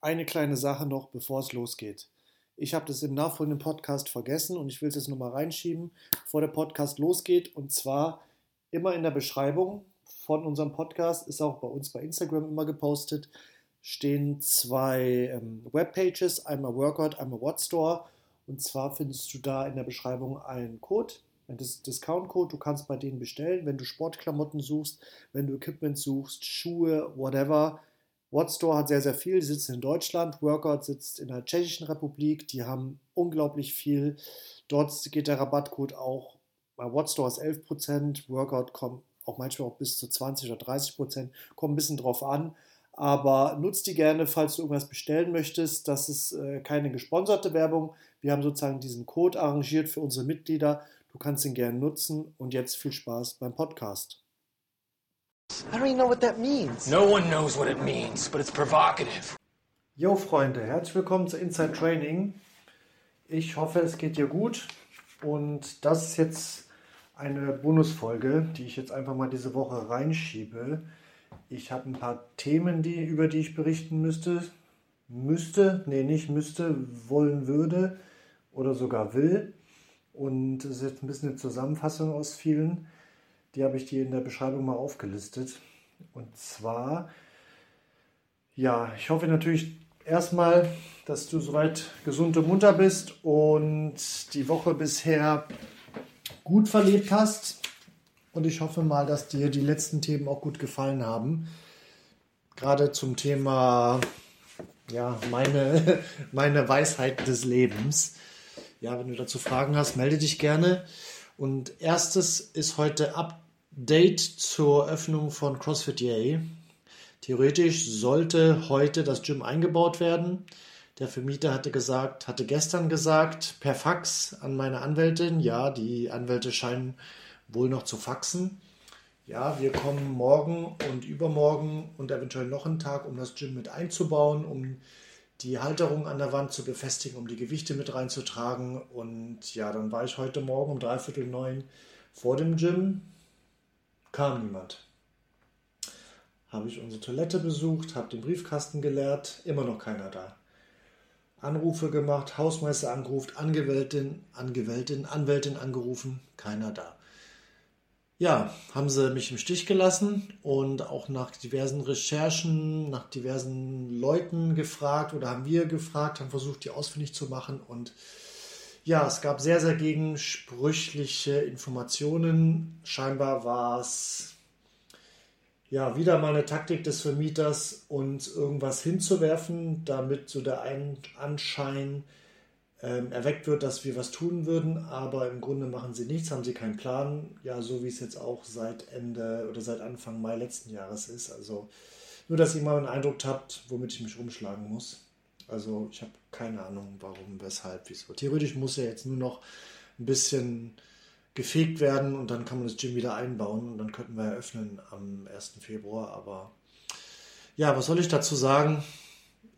eine kleine Sache noch, bevor es losgeht. Ich habe das im nachfolgenden Podcast vergessen und ich will es jetzt nochmal reinschieben, bevor der Podcast losgeht. Und zwar immer in der Beschreibung von unserem Podcast, ist auch bei uns bei Instagram immer gepostet, stehen zwei ähm, Webpages, einmal Workout, einmal WhatStore. Und zwar findest du da in der Beschreibung einen Code, einen Discount-Code. Du kannst bei denen bestellen, wenn du Sportklamotten suchst, wenn du Equipment suchst, Schuhe, whatever WhatStore hat sehr, sehr viel. Die sitzen in Deutschland. Workout sitzt in der Tschechischen Republik. Die haben unglaublich viel. Dort geht der Rabattcode auch. Bei WhatStore ist 11%. Workout kommt auch manchmal auch bis zu 20 oder 30%. Kommt ein bisschen drauf an. Aber nutzt die gerne, falls du irgendwas bestellen möchtest. Das ist äh, keine gesponserte Werbung. Wir haben sozusagen diesen Code arrangiert für unsere Mitglieder. Du kannst ihn gerne nutzen. Und jetzt viel Spaß beim Podcast. I don't even know what that means. No one knows what it means, but it's provocative. Jo Freunde, herzlich willkommen zu Inside Training. Ich hoffe, es geht dir gut und das ist jetzt eine Bonusfolge, die ich jetzt einfach mal diese Woche reinschiebe. Ich habe ein paar Themen, die, über die ich berichten müsste. Müsste, nee, nicht müsste, wollen würde oder sogar will. Und es ist jetzt ein bisschen eine Zusammenfassung aus vielen. Die habe ich dir in der Beschreibung mal aufgelistet. Und zwar, ja, ich hoffe natürlich erstmal, dass du soweit gesund und munter bist und die Woche bisher gut verlebt hast. Und ich hoffe mal, dass dir die letzten Themen auch gut gefallen haben. Gerade zum Thema, ja, meine, meine Weisheit des Lebens. Ja, wenn du dazu Fragen hast, melde dich gerne. Und erstes ist heute Update zur Öffnung von CrossFit Yay. Theoretisch sollte heute das Gym eingebaut werden. Der Vermieter hatte gesagt, hatte gestern gesagt, per Fax an meine Anwältin. Ja, die Anwälte scheinen wohl noch zu faxen. Ja, wir kommen morgen und übermorgen und eventuell noch einen Tag, um das Gym mit einzubauen, um die Halterung an der Wand zu befestigen, um die Gewichte mit reinzutragen. Und ja, dann war ich heute Morgen um dreiviertel neun vor dem Gym, kam niemand. Habe ich unsere Toilette besucht, habe den Briefkasten geleert, immer noch keiner da. Anrufe gemacht, Hausmeister angerufen, Anwältin, Anwältin, Anwältin angerufen, keiner da ja, haben sie mich im Stich gelassen und auch nach diversen Recherchen, nach diversen Leuten gefragt oder haben wir gefragt, haben versucht, die ausfindig zu machen und ja, es gab sehr, sehr gegensprüchliche Informationen. Scheinbar war es ja wieder mal eine Taktik des Vermieters, uns irgendwas hinzuwerfen, damit so der Anschein ähm, erweckt wird, dass wir was tun würden, aber im Grunde machen sie nichts, haben sie keinen Plan, ja, so wie es jetzt auch seit Ende oder seit Anfang Mai letzten Jahres ist. Also nur, dass ihr mal einen Eindruck habt, womit ich mich rumschlagen muss. Also ich habe keine Ahnung, warum, weshalb, wieso. Theoretisch muss ja jetzt nur noch ein bisschen gefegt werden und dann kann man das Gym wieder einbauen und dann könnten wir eröffnen am 1. Februar. Aber ja, was soll ich dazu sagen?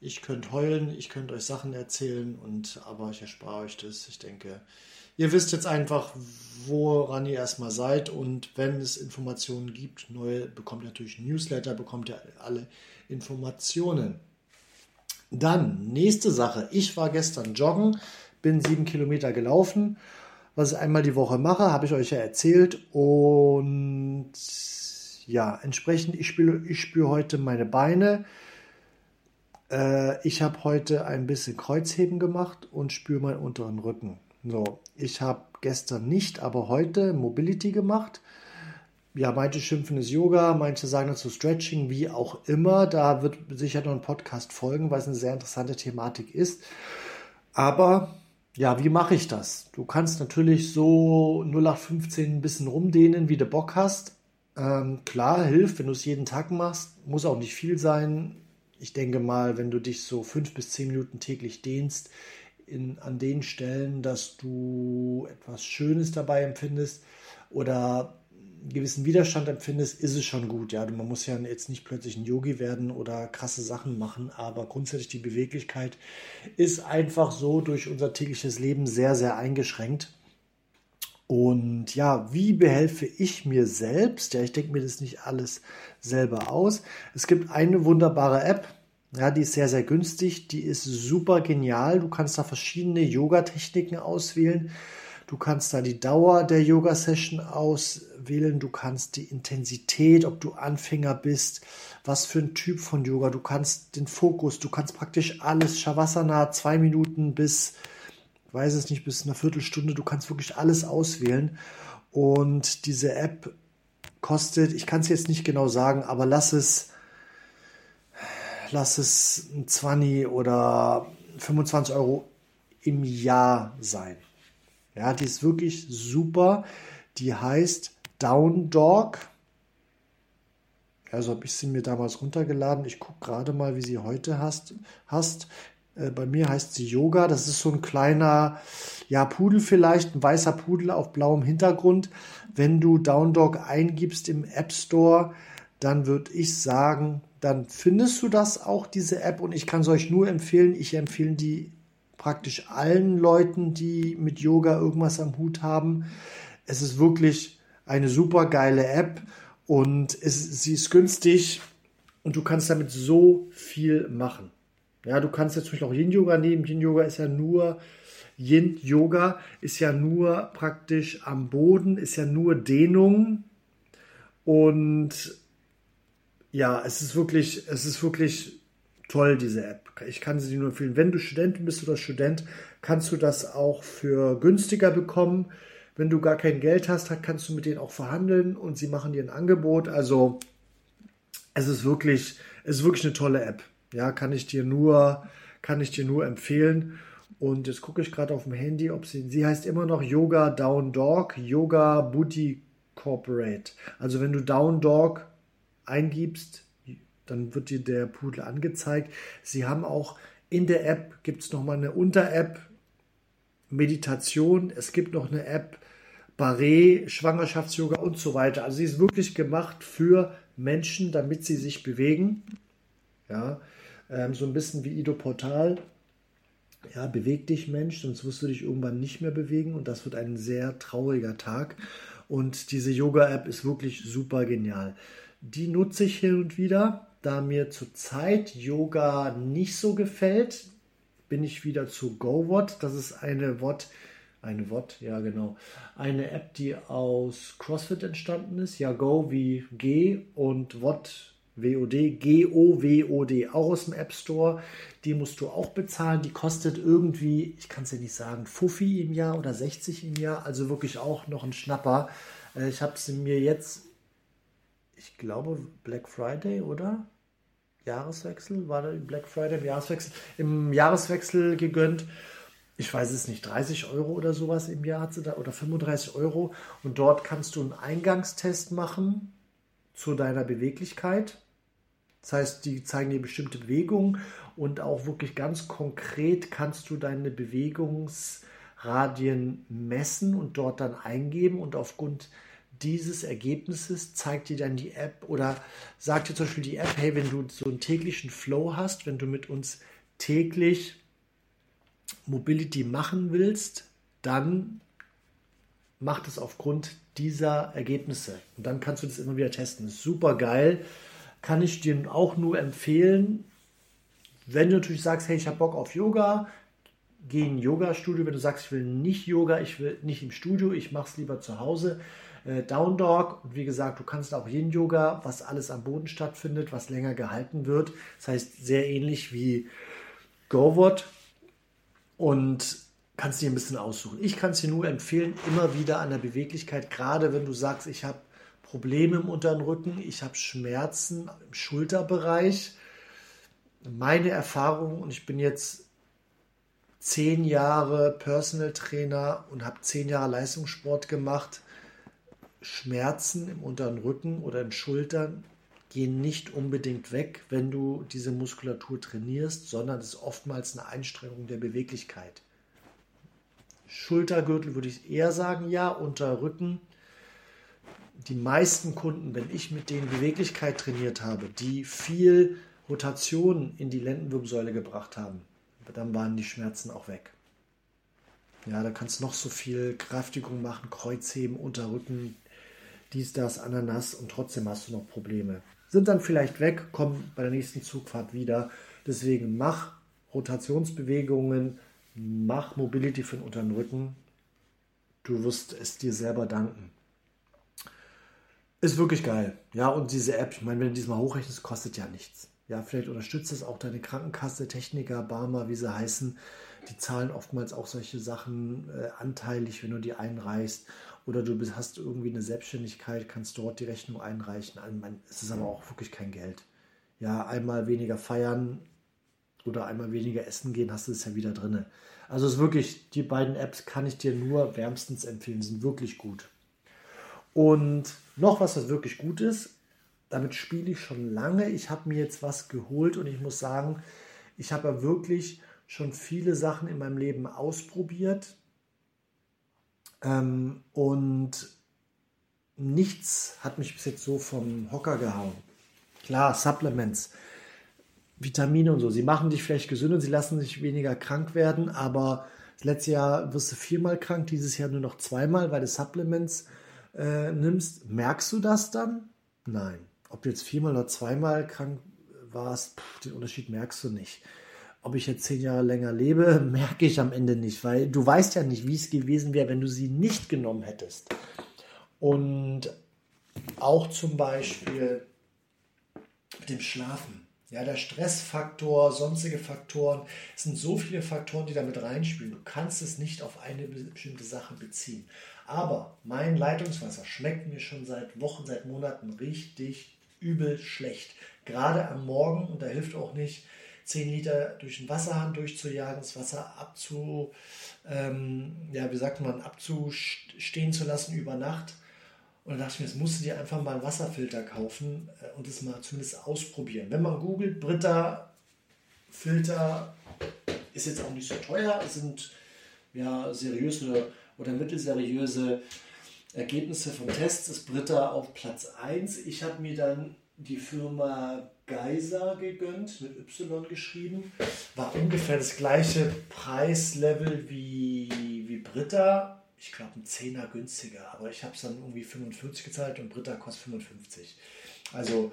ich könnte heulen, ich könnte euch Sachen erzählen und aber ich erspare euch das. Ich denke, ihr wisst jetzt einfach, woran ihr erstmal seid und wenn es Informationen gibt, neue bekommt ihr natürlich Newsletter, bekommt ihr alle Informationen. Dann nächste Sache. Ich war gestern joggen, bin sieben Kilometer gelaufen. Was ich einmal die Woche mache, habe ich euch ja erzählt und ja, entsprechend, ich spüre, ich spüre heute meine Beine äh, ich habe heute ein bisschen Kreuzheben gemacht und spüre meinen unteren Rücken. So, ich habe gestern nicht, aber heute Mobility gemacht. Ja, manche schimpfen es Yoga, manche sagen dazu Stretching, wie auch immer. Da wird sicher noch ein Podcast folgen, weil es eine sehr interessante Thematik ist. Aber ja, wie mache ich das? Du kannst natürlich so 0815 ein bisschen rumdehnen, wie du Bock hast. Ähm, klar, hilft, wenn du es jeden Tag machst. Muss auch nicht viel sein ich denke mal, wenn du dich so fünf bis zehn Minuten täglich dehnst, in, an den Stellen, dass du etwas Schönes dabei empfindest oder gewissen Widerstand empfindest, ist es schon gut. Ja, man muss ja jetzt nicht plötzlich ein Yogi werden oder krasse Sachen machen, aber grundsätzlich die Beweglichkeit ist einfach so durch unser tägliches Leben sehr, sehr eingeschränkt. Und ja, wie behelfe ich mir selbst? Ja, ich denke mir das nicht alles selber aus. Es gibt eine wunderbare App, Ja, die ist sehr, sehr günstig. Die ist super genial. Du kannst da verschiedene Yoga-Techniken auswählen. Du kannst da die Dauer der Yoga-Session auswählen. Du kannst die Intensität, ob du Anfänger bist, was für ein Typ von Yoga. Du kannst den Fokus, du kannst praktisch alles. Shavasana, zwei Minuten bis, weiß es nicht, bis eine Viertelstunde. Du kannst wirklich alles auswählen. Und diese App kostet, ich kann es jetzt nicht genau sagen, aber lass es, lass es ein 20 oder 25 Euro im Jahr sein. Ja, die ist wirklich super. Die heißt Down Dog. Also habe ich sie mir damals runtergeladen. Ich gucke gerade mal, wie sie heute hast. hast. Äh, bei mir heißt sie Yoga. Das ist so ein kleiner, ja, Pudel vielleicht, ein weißer Pudel auf blauem Hintergrund. Wenn du Down Dog eingibst im App Store, dann würde ich sagen, dann findest du das auch, diese App. Und ich kann es euch nur empfehlen. Ich empfehle die praktisch allen Leuten, die mit Yoga irgendwas am Hut haben. Es ist wirklich eine super geile App und es, sie ist günstig und du kannst damit so viel machen. Ja, du kannst jetzt zum auch Yin-Yoga nehmen. Yin-Yoga ist ja nur, Yin-Yoga ist ja nur praktisch am Boden, ist ja nur Dehnung. Und ja, es ist wirklich, es ist wirklich toll, diese App. Ich kann sie nur empfehlen. Wenn du Student bist oder Student, kannst du das auch für günstiger bekommen. Wenn du gar kein Geld hast, kannst du mit denen auch verhandeln und sie machen dir ein Angebot. Also es ist wirklich, es ist wirklich eine tolle App. Ja, kann ich dir nur, kann ich dir nur empfehlen. Und jetzt gucke ich gerade auf dem Handy, ob sie, sie heißt immer noch Yoga Down Dog, Yoga Booty Corporate. Also wenn du Down Dog eingibst, dann wird dir der Pudel angezeigt. Sie haben auch in der App, gibt es nochmal eine Unter-App, Meditation, es gibt noch eine App, Barré, Schwangerschafts-Yoga und so weiter. Also sie ist wirklich gemacht für Menschen, damit sie sich bewegen. Ja, ähm, so ein bisschen wie Ido Portal. Ja, beweg dich, Mensch, sonst wirst du dich irgendwann nicht mehr bewegen und das wird ein sehr trauriger Tag. Und diese Yoga-App ist wirklich super genial. Die nutze ich hin und wieder. Da mir zurzeit Yoga nicht so gefällt, bin ich wieder zu GoWatt. Das ist eine Watt, eine Watt, ja genau, eine App, die aus CrossFit entstanden ist. Ja, Go wie G und Watt WOD, G-O-W-O-D, auch aus dem App Store. Die musst du auch bezahlen. Die kostet irgendwie, ich kann es dir nicht sagen, Fuffi im Jahr oder 60 im Jahr. Also wirklich auch noch ein Schnapper. Äh, ich habe sie mir jetzt ich glaube, Black Friday, oder? Jahreswechsel? War der Black Friday im Jahreswechsel? Im Jahreswechsel gegönnt. Ich weiß es nicht, 30 Euro oder sowas im Jahr hat sie da oder 35 Euro. Und dort kannst du einen Eingangstest machen zu deiner Beweglichkeit. Das heißt, die zeigen dir bestimmte Bewegungen und auch wirklich ganz konkret kannst du deine Bewegungsradien messen und dort dann eingeben und aufgrund dieses Ergebnisses zeigt dir dann die App oder sagt dir zum Beispiel die App, hey, wenn du so einen täglichen Flow hast, wenn du mit uns täglich Mobility machen willst, dann macht es aufgrund dieser Ergebnisse. Und dann kannst du das immer wieder testen. Super geil. Kann ich dir auch nur empfehlen. Wenn du natürlich sagst, hey, ich habe Bock auf Yoga, geh in ein Yoga-Studio. Wenn du sagst, ich will nicht Yoga, ich will nicht im Studio, ich mache es lieber zu Hause, äh, Down Dog. Und wie gesagt, du kannst auch Yin Yoga, was alles am Boden stattfindet, was länger gehalten wird. Das heißt, sehr ähnlich wie GoWat. Und kannst dir ein bisschen aussuchen. Ich kann es dir nur empfehlen, immer wieder an der Beweglichkeit, gerade wenn du sagst, ich habe Probleme im unteren Rücken, ich habe Schmerzen im Schulterbereich. Meine Erfahrung, und ich bin jetzt zehn Jahre Personal Trainer und habe zehn Jahre Leistungssport gemacht, Schmerzen im unteren Rücken oder in Schultern gehen nicht unbedingt weg, wenn du diese Muskulatur trainierst, sondern es ist oftmals eine Einstrengung der Beweglichkeit. Schultergürtel würde ich eher sagen, ja, unter Rücken. Die meisten Kunden, wenn ich mit denen Beweglichkeit trainiert habe, die viel Rotation in die Lendenwirbelsäule gebracht haben, dann waren die Schmerzen auch weg. Ja, da kannst du noch so viel Kräftigung machen, Kreuzheben, Unterrücken, dies, das, Ananas und trotzdem hast du noch Probleme. Sind dann vielleicht weg, kommen bei der nächsten Zugfahrt wieder. Deswegen mach Rotationsbewegungen, mach Mobility für den unteren Rücken. Du wirst es dir selber danken. Ist wirklich geil. Ja, und diese App, ich meine, wenn du diesmal hochrechnest, kostet ja nichts. Ja, vielleicht unterstützt es auch deine Krankenkasse, Techniker, Barmer, wie sie heißen. Die zahlen oftmals auch solche Sachen äh, anteilig, wenn du die einreichst. Oder du bist, hast irgendwie eine Selbstständigkeit, kannst dort die Rechnung einreichen. Also, es ist aber auch wirklich kein Geld. Ja, einmal weniger feiern oder einmal weniger essen gehen, hast du es ja wieder drin. Also es ist wirklich, die beiden Apps kann ich dir nur wärmstens empfehlen, sind wirklich gut. Und noch was, was wirklich gut ist, damit spiele ich schon lange. Ich habe mir jetzt was geholt und ich muss sagen, ich habe ja wirklich schon viele Sachen in meinem Leben ausprobiert ähm, und nichts hat mich bis jetzt so vom Hocker gehauen. Klar, Supplements, Vitamine und so, sie machen dich vielleicht gesünder, sie lassen dich weniger krank werden, aber das letzte Jahr wirst du viermal krank, dieses Jahr nur noch zweimal, weil du Supplements äh, nimmst. Merkst du das dann? Nein ob du jetzt viermal oder zweimal krank warst, pff, den Unterschied merkst du nicht. Ob ich jetzt zehn Jahre länger lebe, merke ich am Ende nicht, weil du weißt ja nicht, wie es gewesen wäre, wenn du sie nicht genommen hättest. Und auch zum Beispiel mit dem Schlafen. Ja, der Stressfaktor, sonstige Faktoren, es sind so viele Faktoren, die damit reinspielen. Du kannst es nicht auf eine bestimmte Sache beziehen. Aber mein Leitungswasser schmeckt mir schon seit Wochen, seit Monaten richtig übel schlecht. Gerade am Morgen, und da hilft auch nicht, 10 Liter durch den Wasserhahn durchzujagen, das Wasser abzu, ähm, ja, wie sagt man, abzustehen zu lassen über Nacht. Und dann dachte ich mir, jetzt musst du dir einfach mal einen Wasserfilter kaufen äh, und das mal zumindest ausprobieren. Wenn man googelt, Britta Filter ist jetzt auch nicht so teuer, sind ja seriöse oder mittelseriöse Ergebnisse von Tests ist Britta auf Platz 1. Ich habe mir dann die Firma Geyser gegönnt, mit Y geschrieben. War ungefähr das gleiche Preislevel wie, wie Britta. Ich glaube, ein Zehner günstiger, aber ich habe es dann irgendwie 45 gezahlt und Britta kostet 55. Also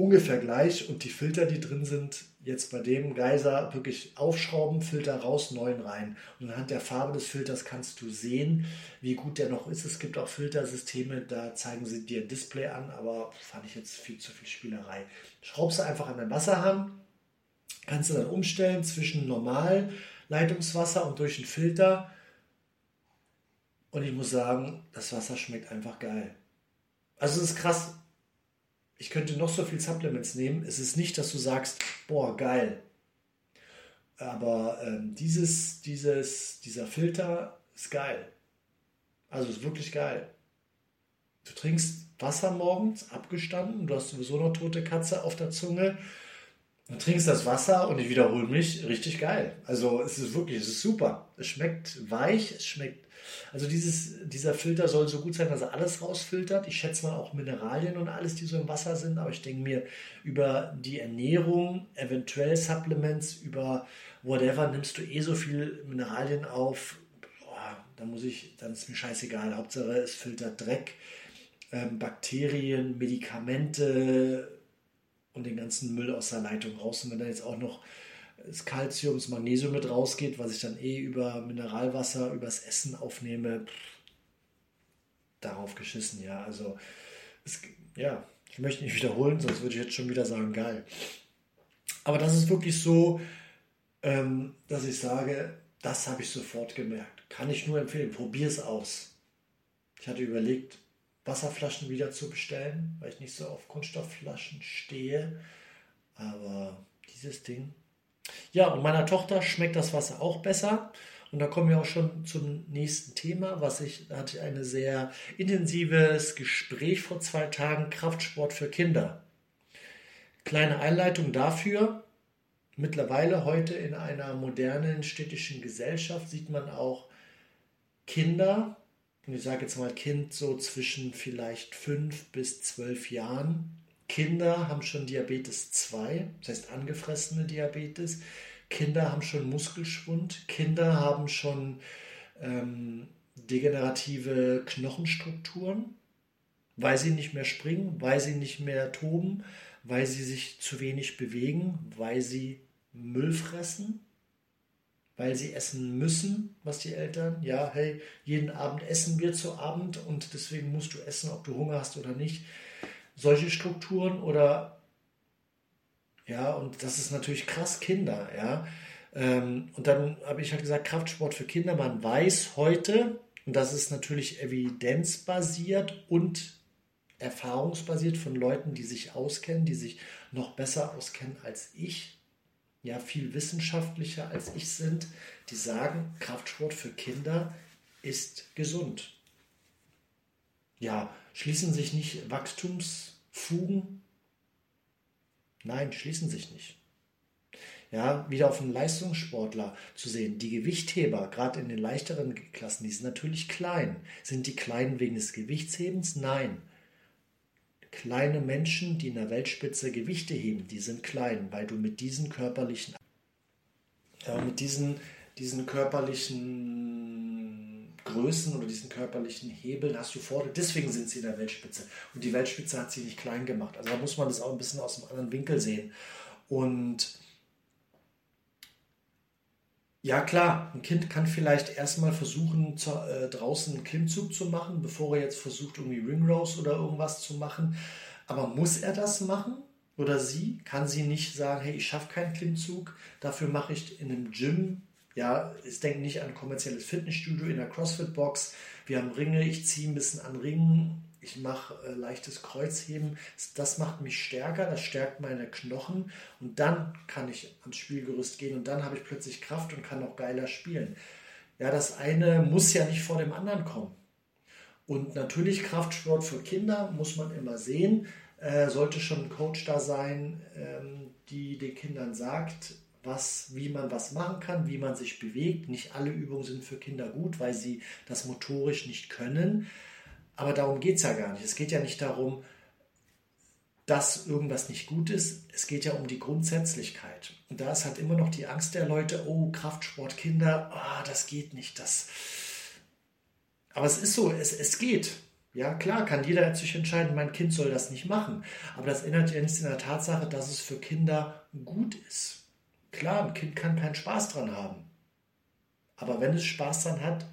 ungefähr gleich und die Filter, die drin sind, jetzt bei dem Geiser wirklich aufschrauben, Filter raus, neuen rein. Und anhand der Farbe des Filters kannst du sehen, wie gut der noch ist. Es gibt auch Filtersysteme, da zeigen sie dir ein Display an, aber fand ich jetzt viel zu viel Spielerei. Schraubst du einfach an den Wasserhahn, kannst du dann umstellen zwischen normal Leitungswasser und durch den Filter. Und ich muss sagen, das Wasser schmeckt einfach geil. Also es ist krass, ich könnte noch so viel Supplements nehmen. Es ist nicht, dass du sagst, boah, geil. Aber ähm, dieses, dieses, dieser Filter ist geil. Also ist wirklich geil. Du trinkst Wasser morgens, abgestanden, du hast sowieso noch tote Katze auf der Zunge. Du trinkst das Wasser und ich wiederhole mich, richtig geil. Also es ist wirklich, es ist super. Es schmeckt weich, es schmeckt also dieses, dieser Filter soll so gut sein, dass er alles rausfiltert. Ich schätze mal auch Mineralien und alles, die so im Wasser sind. Aber ich denke mir, über die Ernährung, eventuell Supplements, über whatever, nimmst du eh so viel Mineralien auf. Boah, da muss ich, dann ist mir scheißegal. Hauptsache es filtert Dreck, ähm, Bakterien, Medikamente und den ganzen Müll aus der Leitung raus. Und wenn da jetzt auch noch das Kalzium, das Magnesium mit rausgeht, was ich dann eh über Mineralwasser, übers Essen aufnehme, darauf geschissen, ja. Also, es, ja, ich möchte nicht wiederholen, sonst würde ich jetzt schon wieder sagen, geil. Aber das ist wirklich so, ähm, dass ich sage, das habe ich sofort gemerkt. Kann ich nur empfehlen, probier es aus. Ich hatte überlegt, Wasserflaschen wieder zu bestellen, weil ich nicht so auf Kunststoffflaschen stehe. Aber dieses Ding ja, und meiner Tochter schmeckt das Wasser auch besser. Und da kommen wir auch schon zum nächsten Thema, was ich hatte ein sehr intensives Gespräch vor zwei Tagen, Kraftsport für Kinder. Kleine Einleitung dafür. Mittlerweile heute in einer modernen städtischen Gesellschaft sieht man auch Kinder, und ich sage jetzt mal Kind so zwischen vielleicht fünf bis zwölf Jahren, Kinder haben schon Diabetes 2, das heißt angefressene Diabetes. Kinder haben schon Muskelschwund. Kinder haben schon ähm, degenerative Knochenstrukturen, weil sie nicht mehr springen, weil sie nicht mehr toben, weil sie sich zu wenig bewegen, weil sie Müll fressen, weil sie essen müssen, was die Eltern, ja, hey, jeden Abend essen wir zu Abend und deswegen musst du essen, ob du Hunger hast oder nicht. Solche Strukturen oder ja, und das ist natürlich krass, Kinder, ja. Ähm, und dann habe ich halt gesagt, Kraftsport für Kinder. Man weiß heute, und das ist natürlich evidenzbasiert und erfahrungsbasiert von Leuten, die sich auskennen, die sich noch besser auskennen als ich, ja viel wissenschaftlicher als ich sind, die sagen, Kraftsport für Kinder ist gesund. Ja, schließen sich nicht Wachstumsfugen? Nein, schließen sich nicht. Ja, wieder auf einen Leistungssportler zu sehen. Die Gewichtheber, gerade in den leichteren Klassen, die sind natürlich klein. Sind die klein wegen des Gewichtshebens? Nein kleine Menschen, die in der Weltspitze Gewichte heben, die sind klein, weil du mit diesen körperlichen, ja, mit diesen, diesen körperlichen Größen oder diesen körperlichen Hebeln hast du vor. Deswegen sind sie in der Weltspitze. Und die Weltspitze hat sie nicht klein gemacht. Also da muss man das auch ein bisschen aus einem anderen Winkel sehen. Und ja, klar, ein Kind kann vielleicht erstmal versuchen, zu, äh, draußen einen Klimmzug zu machen, bevor er jetzt versucht, irgendwie Ringrose oder irgendwas zu machen. Aber muss er das machen? Oder sie? Kann sie nicht sagen, hey, ich schaffe keinen Klimmzug, dafür mache ich in einem Gym, ja, ich denke nicht an ein kommerzielles Fitnessstudio, in der CrossFit-Box, wir haben Ringe, ich ziehe ein bisschen an Ringen, ich mache äh, leichtes Kreuzheben. Das macht mich stärker, das stärkt meine Knochen und dann kann ich ans Spielgerüst gehen und dann habe ich plötzlich Kraft und kann auch geiler spielen. Ja, das eine muss ja nicht vor dem anderen kommen. Und natürlich Kraftsport für Kinder muss man immer sehen. Äh, sollte schon ein Coach da sein, ähm, die den Kindern sagt, was, wie man was machen kann, wie man sich bewegt. Nicht alle Übungen sind für Kinder gut, weil sie das motorisch nicht können. Aber darum geht es ja gar nicht. Es geht ja nicht darum, dass irgendwas nicht gut ist. Es geht ja um die Grundsätzlichkeit. Und da ist halt immer noch die Angst der Leute, oh, Kraftsport, Kinder, ah, das geht nicht. Das. Aber es ist so, es, es geht. Ja, klar, kann jeder sich entscheiden, mein Kind soll das nicht machen. Aber das ändert ja nichts in der Tatsache, dass es für Kinder gut ist. Klar, ein Kind kann keinen Spaß dran haben. Aber wenn es Spaß dran hat,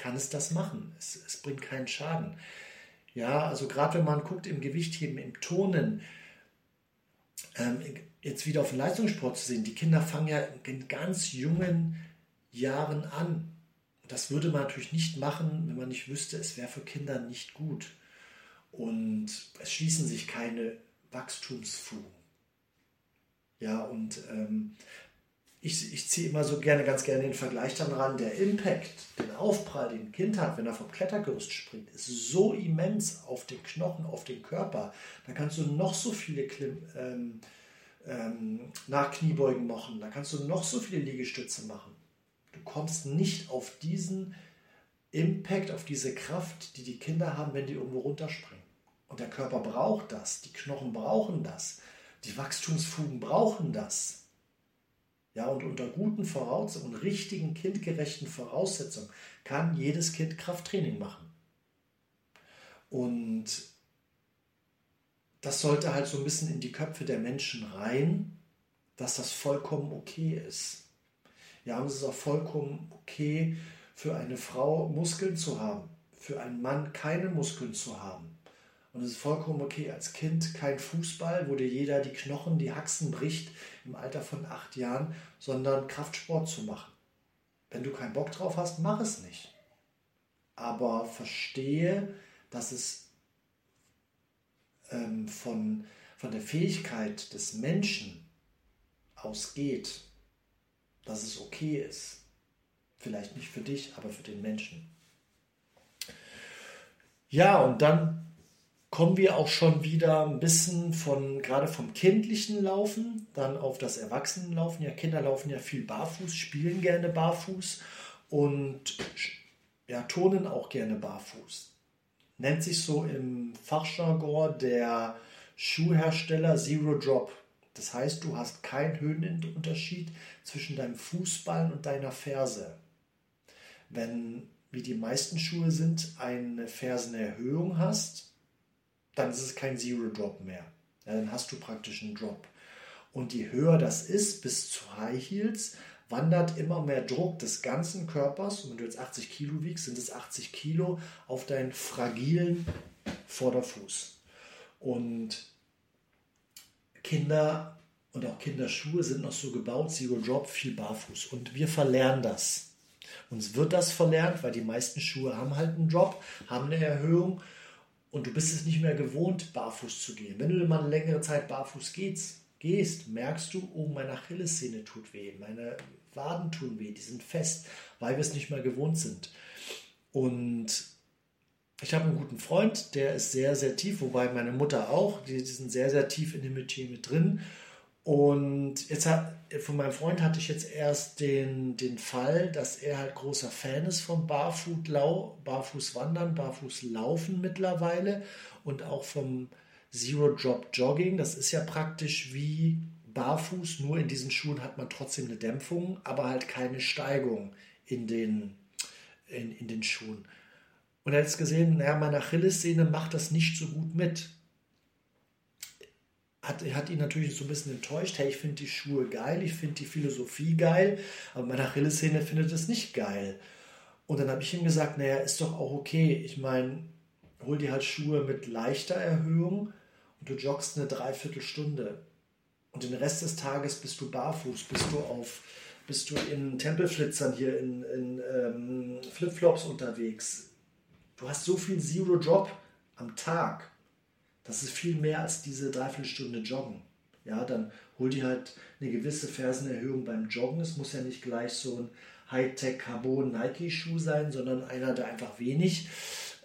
kann es das machen. Es, es bringt keinen Schaden. Ja, also gerade wenn man guckt im Gewichtheben, im Tonen, ähm, jetzt wieder auf den Leistungssport zu sehen, die Kinder fangen ja in ganz jungen Jahren an. Das würde man natürlich nicht machen, wenn man nicht wüsste, es wäre für Kinder nicht gut. Und es schließen sich keine Wachstumsfugen. Ja, und ähm, ich, ich ziehe immer so gerne, ganz gerne den Vergleich dann ran, der Impact, den Aufprall, den ein Kind hat, wenn er vom Klettergerüst springt, ist so immens auf den Knochen, auf den Körper. Da kannst du noch so viele Klim, ähm, ähm, nach Kniebeugen machen, da kannst du noch so viele Liegestütze machen. Du kommst nicht auf diesen Impact, auf diese Kraft, die die Kinder haben, wenn die irgendwo runterspringen. Und der Körper braucht das, die Knochen brauchen das, die Wachstumsfugen brauchen das. Ja, und unter guten Voraussetzungen, richtigen, kindgerechten Voraussetzungen kann jedes Kind Krafttraining machen. Und das sollte halt so ein bisschen in die Köpfe der Menschen rein, dass das vollkommen okay ist. Ja, und es ist auch vollkommen okay für eine Frau Muskeln zu haben, für einen Mann keine Muskeln zu haben. Und es ist vollkommen okay, als Kind kein Fußball, wo dir jeder die Knochen, die Haxen bricht im Alter von acht Jahren, sondern Kraftsport zu machen. Wenn du keinen Bock drauf hast, mach es nicht. Aber verstehe, dass es ähm, von, von der Fähigkeit des Menschen ausgeht, dass es okay ist. Vielleicht nicht für dich, aber für den Menschen. Ja, und dann kommen wir auch schon wieder ein bisschen von, gerade vom kindlichen Laufen, dann auf das Erwachsenenlaufen. Ja, Kinder laufen ja viel barfuß, spielen gerne barfuß und ja, turnen auch gerne barfuß. Nennt sich so im Fachjargon der Schuhhersteller Zero Drop. Das heißt, du hast keinen Höhenunterschied zwischen deinem Fußballen und deiner Ferse. Wenn, wie die meisten Schuhe sind, eine Fersenerhöhung hast, dann ist es kein Zero Drop mehr. Ja, dann hast du praktisch einen Drop. Und je höher das ist, bis zu High Heels, wandert immer mehr Druck des ganzen Körpers. Und wenn du jetzt 80 Kilo wiegst, sind es 80 Kilo auf deinen fragilen Vorderfuß. Und Kinder und auch Kinderschuhe sind noch so gebaut, Zero Drop, viel barfuß. Und wir verlernen das. Uns wird das verlernt, weil die meisten Schuhe haben halt einen Drop, haben eine Erhöhung und du bist es nicht mehr gewohnt, barfuß zu gehen. Wenn du mal eine längere Zeit barfuß gehst, gehst, merkst du, oh, meine Achillessehne tut weh, meine Waden tun weh, die sind fest, weil wir es nicht mehr gewohnt sind. Und ich habe einen guten Freund, der ist sehr, sehr tief, wobei meine Mutter auch, die, die sind sehr, sehr tief in dem Metier mit drin. Und jetzt hat, von meinem Freund hatte ich jetzt erst den, den Fall, dass er halt großer Fan ist vom Barfußlau, Barfußwandern, Barfußlaufen mittlerweile und auch vom Zero Drop Jogging. Das ist ja praktisch wie barfuß, nur in diesen Schuhen hat man trotzdem eine Dämpfung, aber halt keine Steigung in den, in, in den Schuhen. Und er hat jetzt gesehen, naja, meine Achillessehne macht das nicht so gut mit. Hat, hat ihn natürlich so ein bisschen enttäuscht. Hey, ich finde die Schuhe geil, ich finde die Philosophie geil, aber meine Achillessehne findet es nicht geil. Und dann habe ich ihm gesagt, naja, ist doch auch okay. Ich meine, hol dir halt Schuhe mit leichter Erhöhung und du joggst eine Dreiviertelstunde. Und den Rest des Tages bist du barfuß, bist du auf, bist du in Tempelflitzern hier in, in ähm, Flipflops unterwegs. Du hast so viel Zero Drop am Tag. Das ist viel mehr als diese Dreiviertelstunde Joggen. Ja, dann hol dir halt eine gewisse Fersenerhöhung beim Joggen. Es muss ja nicht gleich so ein Hightech Carbon Nike Schuh sein, sondern einer, der einfach wenig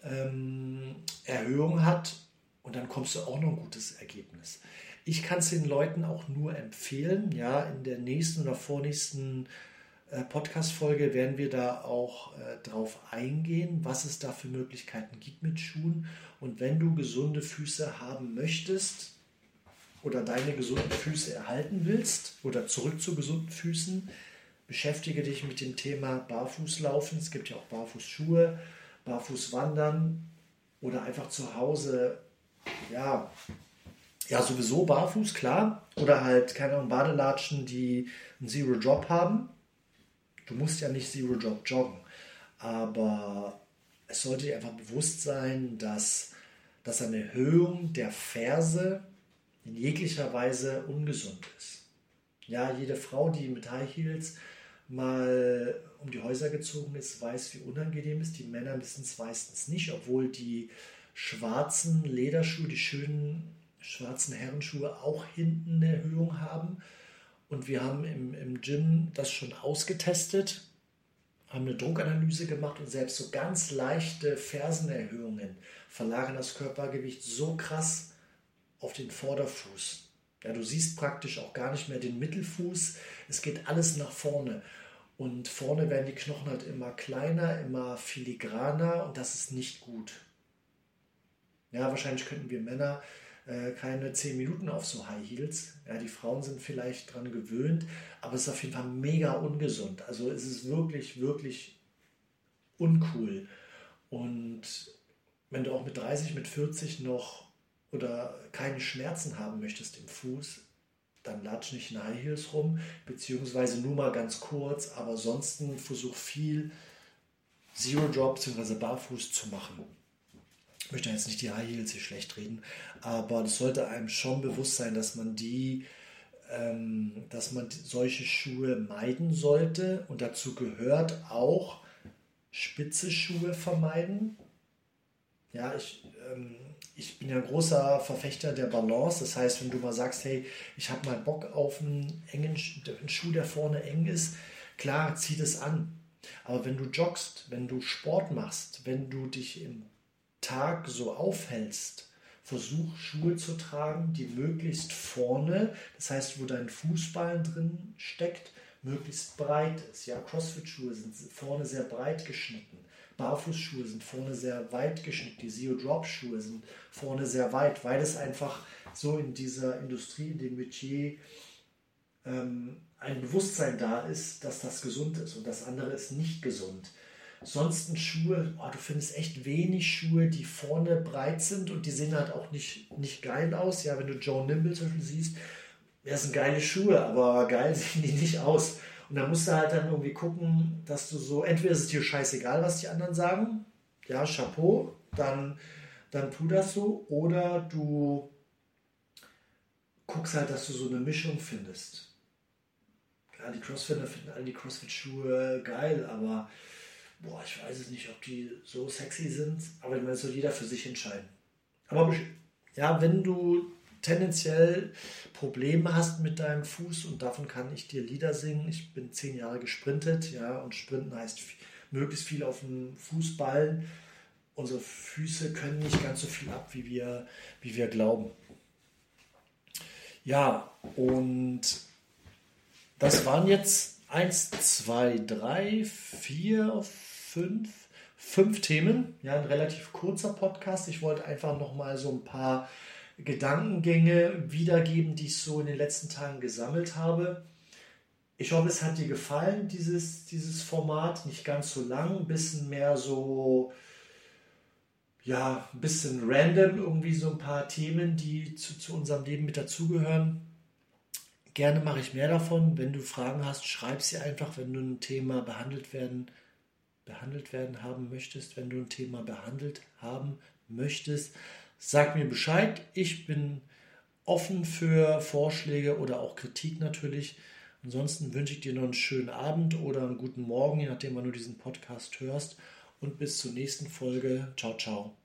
ähm, Erhöhung hat. Und dann kommst du auch noch ein gutes Ergebnis. Ich kann es den Leuten auch nur empfehlen. Ja, in der nächsten oder vornächsten äh, Podcast-Folge werden wir da auch äh, drauf eingehen, was es da für Möglichkeiten gibt mit Schuhen. Und wenn du gesunde Füße haben möchtest oder deine gesunden Füße erhalten willst oder zurück zu gesunden Füßen, beschäftige dich mit dem Thema Barfußlaufen. Es gibt ja auch Barfußschuhe, Barfußwandern oder einfach zu Hause ja, ja, sowieso barfuß, klar. Oder halt, keine Ahnung, Badelatschen, die einen Zero Drop haben. Du musst ja nicht Zero Drop joggen. Aber es sollte dir einfach bewusst sein, dass, dass eine Erhöhung der Ferse in jeglicher Weise ungesund ist. Ja, jede Frau, die mit High Heels mal um die Häuser gezogen ist, weiß, wie unangenehm es ist. Die Männer wissen es meistens nicht, obwohl die schwarzen Lederschuhe, die schönen schwarzen Herrenschuhe auch hinten eine Erhöhung haben. Und wir haben im, im Gym das schon ausgetestet, haben eine Druckanalyse gemacht und selbst so ganz leichte Fersenerhöhungen verlagern das Körpergewicht so krass auf den Vorderfuß. Ja, du siehst praktisch auch gar nicht mehr den Mittelfuß. Es geht alles nach vorne. Und vorne werden die Knochen halt immer kleiner, immer filigraner und das ist nicht gut. Ja, wahrscheinlich könnten wir Männer äh, keine 10 Minuten auf so High Heels. Ja, die Frauen sind vielleicht dran gewöhnt, aber es ist auf jeden Fall mega ungesund. Also es ist wirklich, wirklich uncool. Und wenn du auch mit 30, mit 40 noch oder keine Schmerzen haben möchtest im Fuß, dann latsch nicht in High Heels rum, beziehungsweise nur mal ganz kurz, aber ansonsten versuch viel Zero Drop bzw. Barfuß zu machen ich möchte jetzt nicht die High Heels hier schlecht reden, aber es sollte einem schon bewusst sein, dass man die, ähm, dass man solche Schuhe meiden sollte und dazu gehört auch spitze Schuhe vermeiden. Ja, ich, ähm, ich bin ja ein großer Verfechter der Balance. Das heißt, wenn du mal sagst, hey, ich habe mal Bock auf einen engen einen Schuh, der vorne eng ist, klar, zieh das an. Aber wenn du joggst, wenn du Sport machst, wenn du dich im Tag so aufhältst, versuch Schuhe zu tragen, die möglichst vorne, das heißt, wo dein Fußballen drin steckt, möglichst breit ist. Ja, Crossfit-Schuhe sind vorne sehr breit geschnitten. Barfußschuhe sind vorne sehr weit geschnitten. Die Zero-Drop-Schuhe sind vorne sehr weit, weil es einfach so in dieser Industrie, in dem Metier ähm, ein Bewusstsein da ist, dass das gesund ist und das andere ist nicht gesund. Ansonsten Schuhe, oh, du findest echt wenig Schuhe, die vorne breit sind und die sehen halt auch nicht, nicht geil aus. Ja, wenn du Joe Nimble zum Beispiel siehst, das sind geile Schuhe, aber geil sehen die nicht aus. Und da musst du halt dann irgendwie gucken, dass du so, entweder ist es dir scheißegal, was die anderen sagen, ja, Chapeau, dann, dann tu das so, oder du guckst halt, dass du so eine Mischung findest. Ja, die Crossfitter finden alle die Crossfit-Schuhe geil, aber boah, ich weiß es nicht, ob die so sexy sind, aber ich meine, soll jeder für sich entscheiden. Aber ja, wenn du tendenziell Probleme hast mit deinem Fuß und davon kann ich dir Lieder singen. Ich bin zehn Jahre gesprintet, ja, und Sprinten heißt möglichst viel auf dem Fußballen. Unsere Füße können nicht ganz so viel ab, wie wir, wie wir glauben. Ja, und das waren jetzt eins, zwei, drei, vier, fünf, fünf Themen. Ja, ein relativ kurzer Podcast. Ich wollte einfach noch mal so ein paar Gedankengänge wiedergeben, die ich so in den letzten Tagen gesammelt habe. Ich hoffe, es hat dir gefallen, dieses, dieses Format. Nicht ganz so lang, ein bisschen mehr so, ja, ein bisschen random, irgendwie so ein paar Themen, die zu, zu unserem Leben mit dazugehören. Gerne mache ich mehr davon. Wenn du Fragen hast, schreib sie einfach, wenn du ein Thema behandelt werden, behandelt werden haben möchtest, wenn du ein Thema behandelt haben möchtest Sag mir Bescheid. Ich bin offen für Vorschläge oder auch Kritik natürlich. Ansonsten wünsche ich dir noch einen schönen Abend oder einen guten Morgen, je nachdem, wann du diesen Podcast hörst. Und bis zur nächsten Folge. Ciao, ciao.